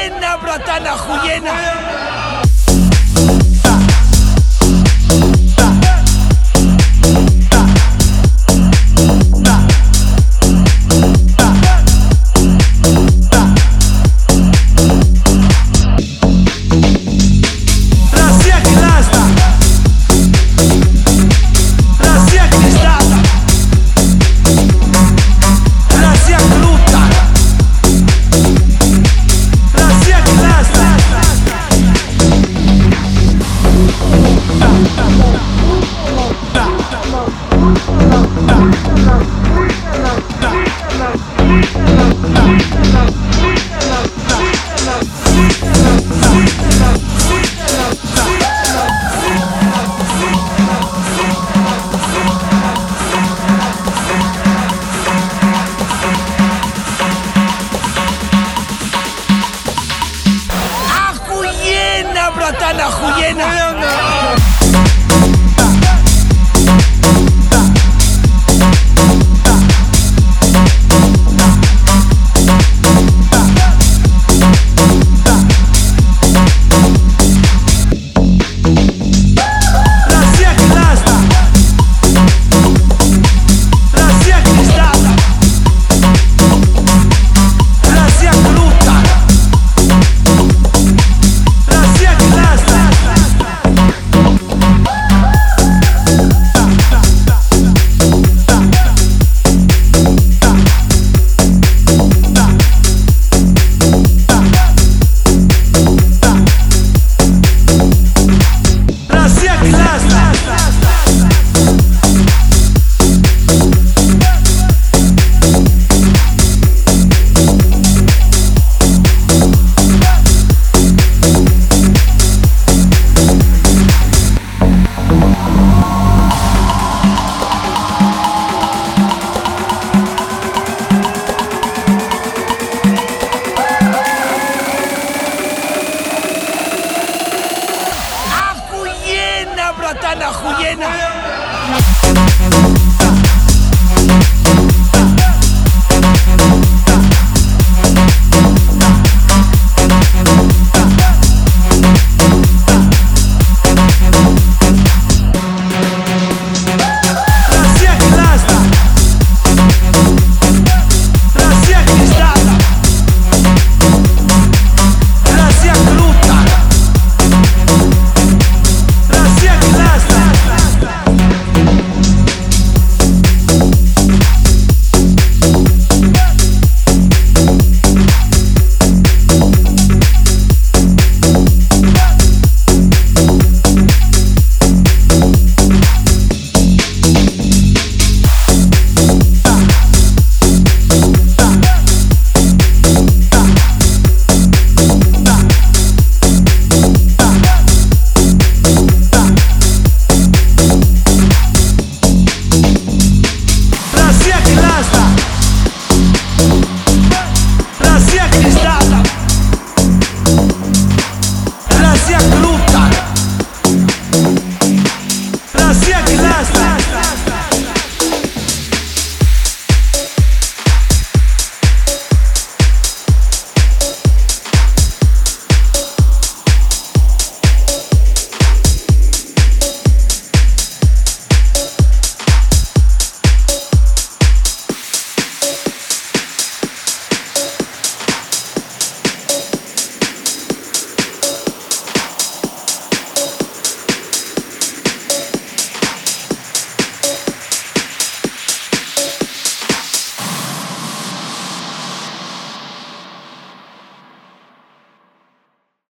Juyena, Platana, Juyena. Abratan a Juliana.